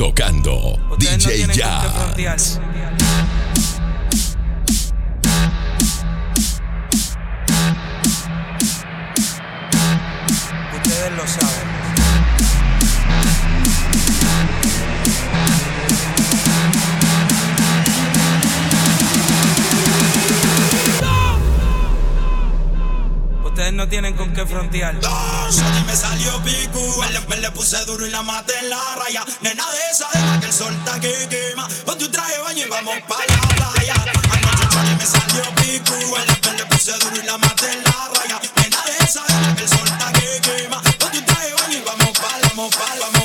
Tocando Ustedes no DJ qué Jazz. Ustedes lo saben. No tienen con qué frontear. Shorty me salió picu, me le, puse duro y la maté en la raya. Nena de esa, deja que el sol está que quema. Ponte un traje baño y vamos pa' la playa. Anoche Shorty me salió picu, me le, puse duro y la maté en la raya. Nena de esa, deja que el sol está que quema. Ponte un traje baño y vamos pa' la, vamos pa' la, vamos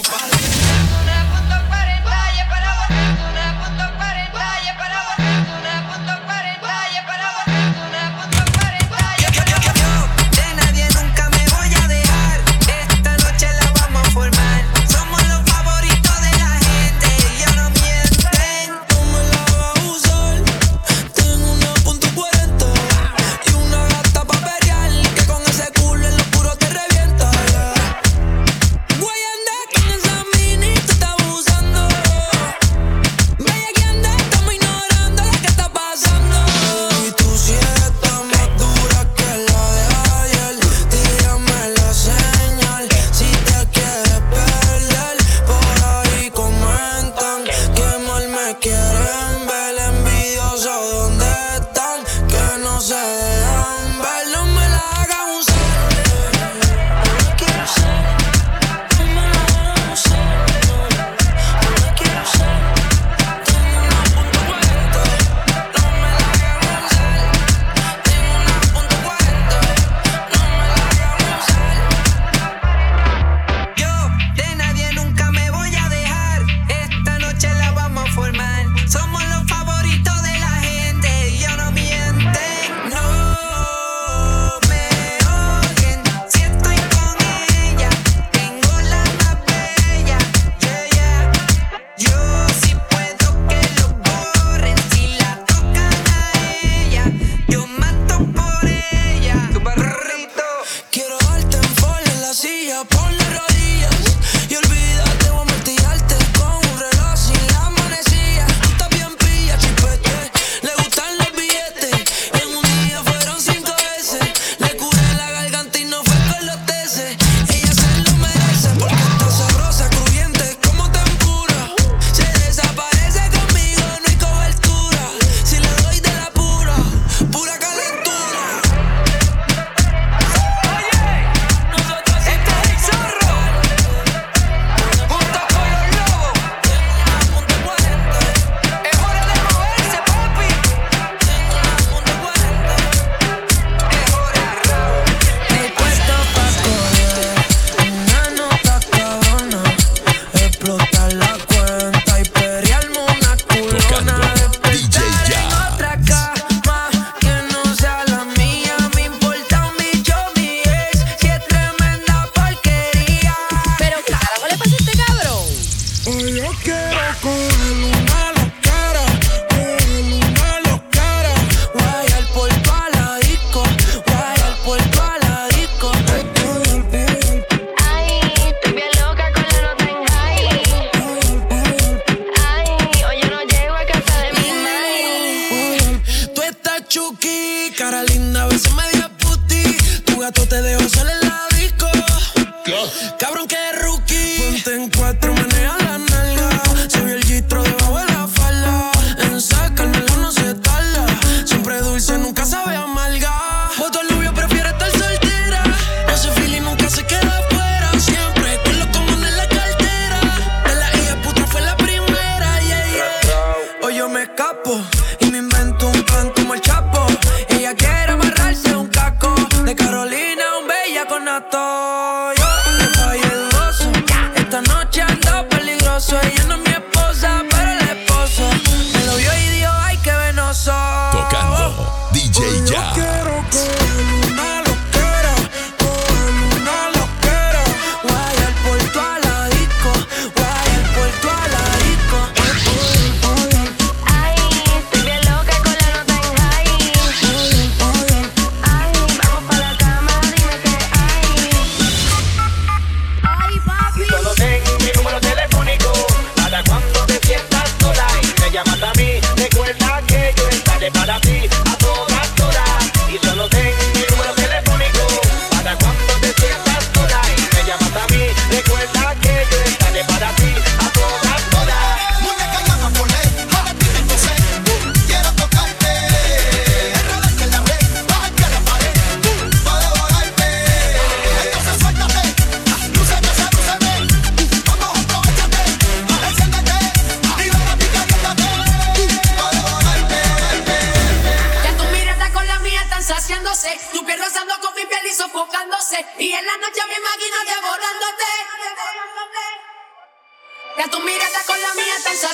se me dio puti. Tu gato te dejó salir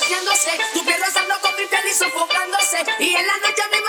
contagiándose, tu pierna sanando con mi piel y sofocándose, y en la noche me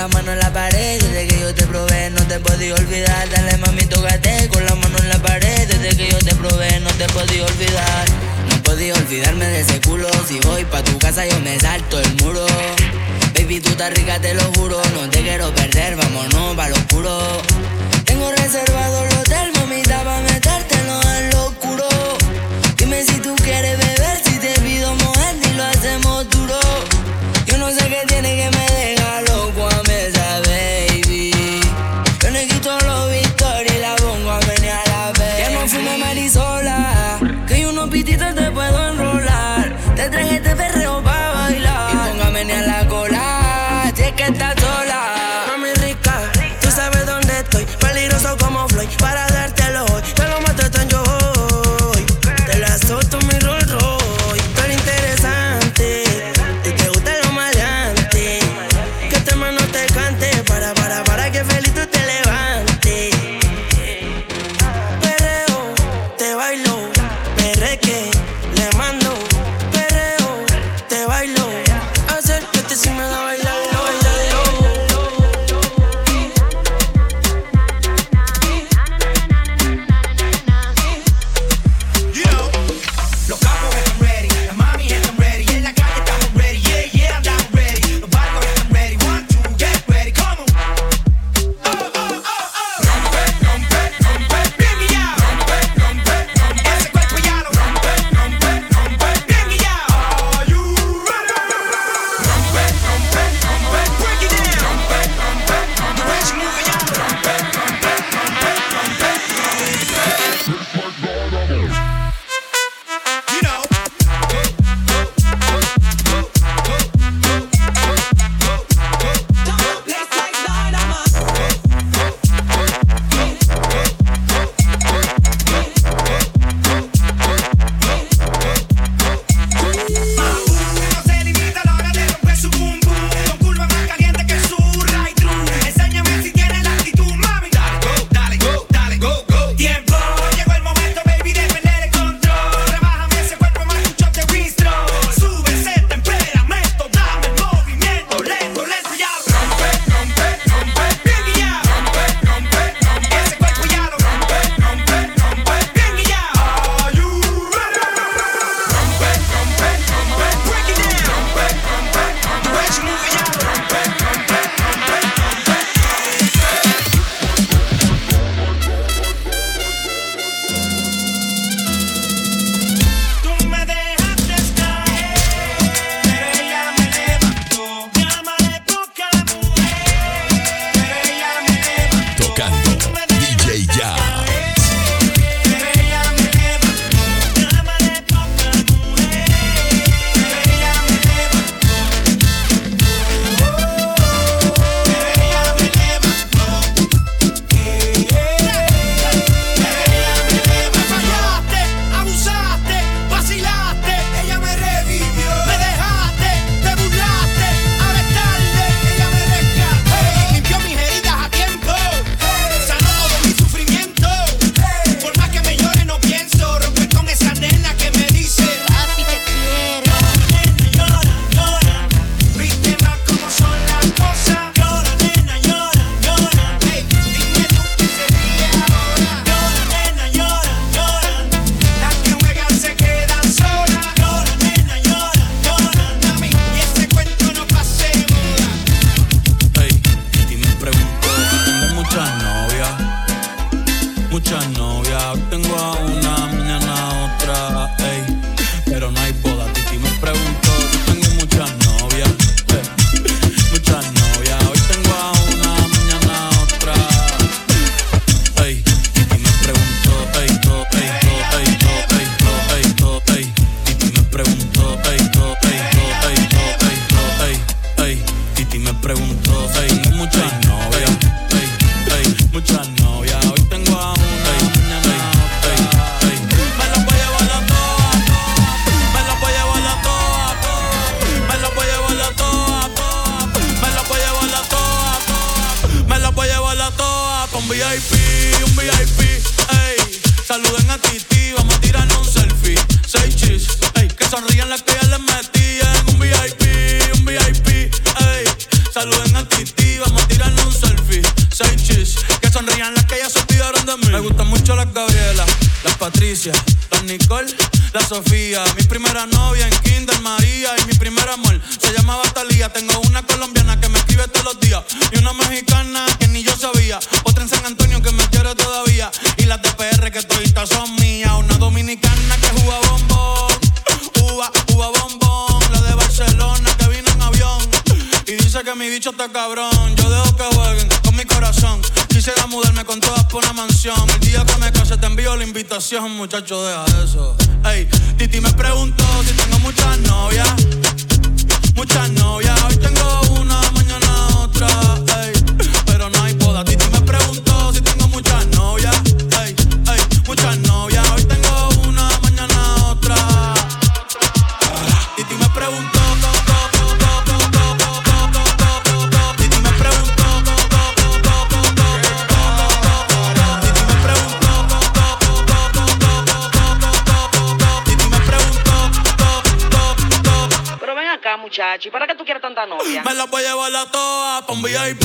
la mano en la pared, desde que yo te probé, no te podía olvidar. Dale mami, tócate con la mano en la pared, desde que yo te probé, no te podía olvidar. No podía olvidarme de ese culo, si voy pa' tu casa yo me salto el muro. Baby, tú estás rica, te lo juro, no te quiero perder, vámonos pa' lo oscuro. Tengo reservado el hotel, mamita, pa' metértelo en lo oscuro. Dime si tú quieres beber, si te pido mojar, y lo hacemos duro. Yo no sé qué tiene que me dejar como Marisola. Que unos pititos te puedo enrolar. Te traje este perreo pa' bailar. Y póngame a la cola, si que estás sola. Mami rica, tú sabes dónde estoy. Peligroso como Floyd. Para Sofía. Mi primera novia en Kinder María y mi primer amor se llamaba Talía. Tengo una colombiana que me escribe todos los días y una mexicana que ni yo sabía. Otra en San Antonio que me quiere todavía y las de PR que todavía son mías. Una dominicana que juega bombón, uva, uva bombón. La de Barcelona que vino en avión y dice que mi bicho está cabrón. Yo dejo que jueguen con mi corazón. Quisiera mudarme con todas por una mansión. El día que me case te envío la invitación, muchacho, deja eso. Titi me preguntó si tengo muchas novias. Muchas novias, acá, muchacho, ¿y para qué tú quieres tanta novia? Me la voy a llevar a todas pa' un VIP,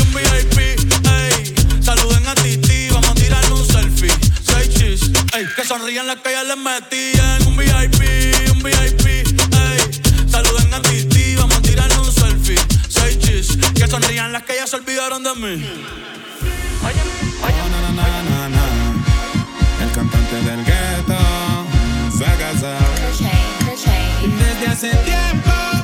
un VIP, ey. Saluden a Titi, vamos a tirarle un selfie. Seis chis, ey. Que sonrían las que ya les metí en un VIP, un VIP, ey. Saluden a Titi, vamos a tirarle un selfie. Seis chis, que sonrían las que ya se olvidaron de mí. Na, na, na, na, na. El cantante del gueto se ha casado. Desde hace tiempo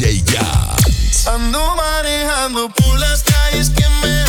DJ Ya. Ando manejando por las calles que me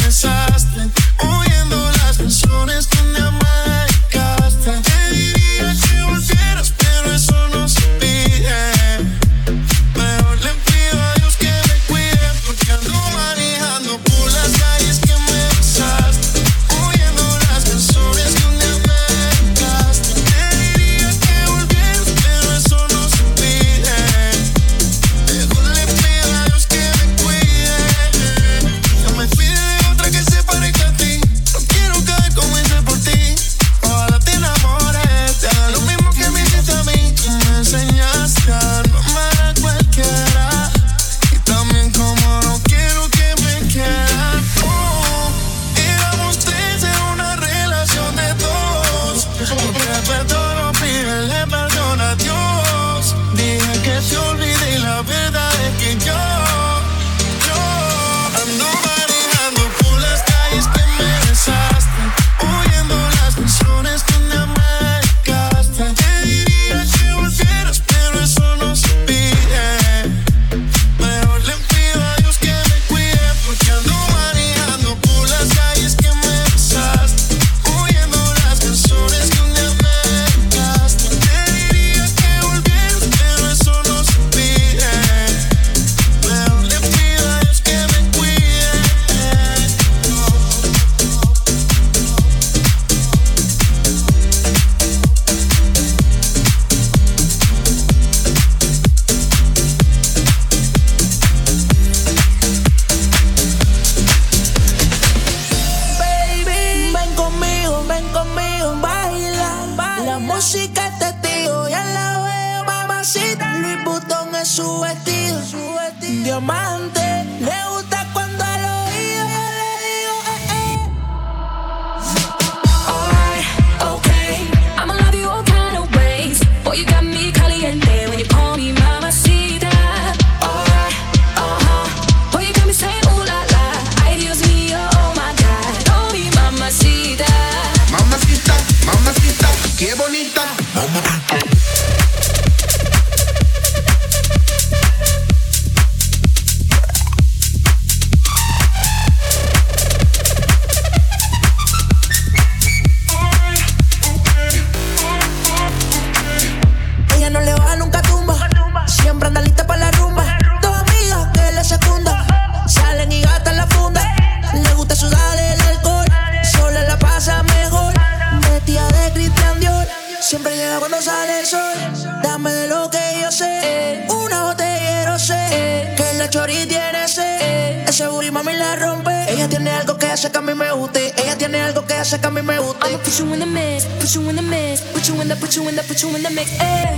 Ella tiene algo que hace que a mí me guste. I'ma put you in the mix, put you in the mix, put you in the, put you in the, put you in the mix. Eh.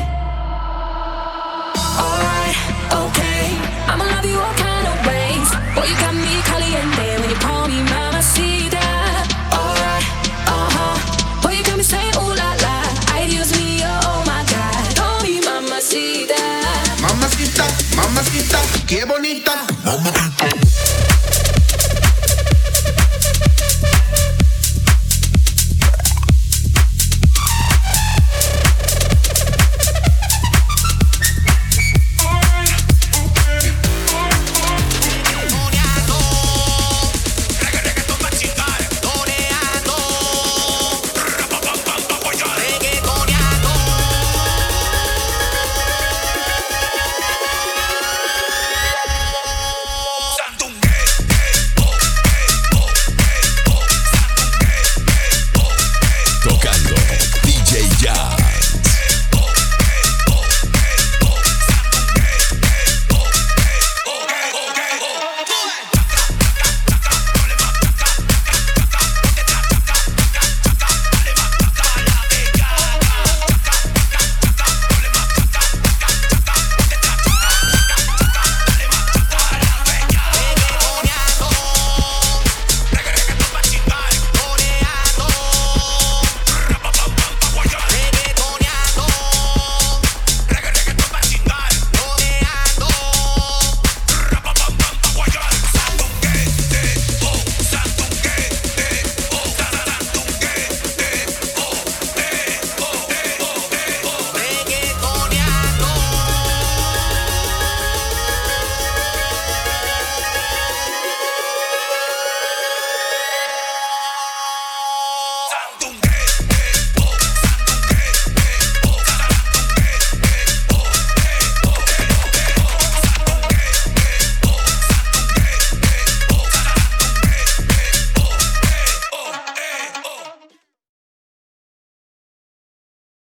Alright, okay. I'ma love you all kind of ways. Boy, you got me caliente when you call me mamacita. Alright, uh huh. Boy, you got me saying ooh la la. I use me, oh my god. Call me mamacita. Mamacita, mamacita, qué bonita. Mamacita.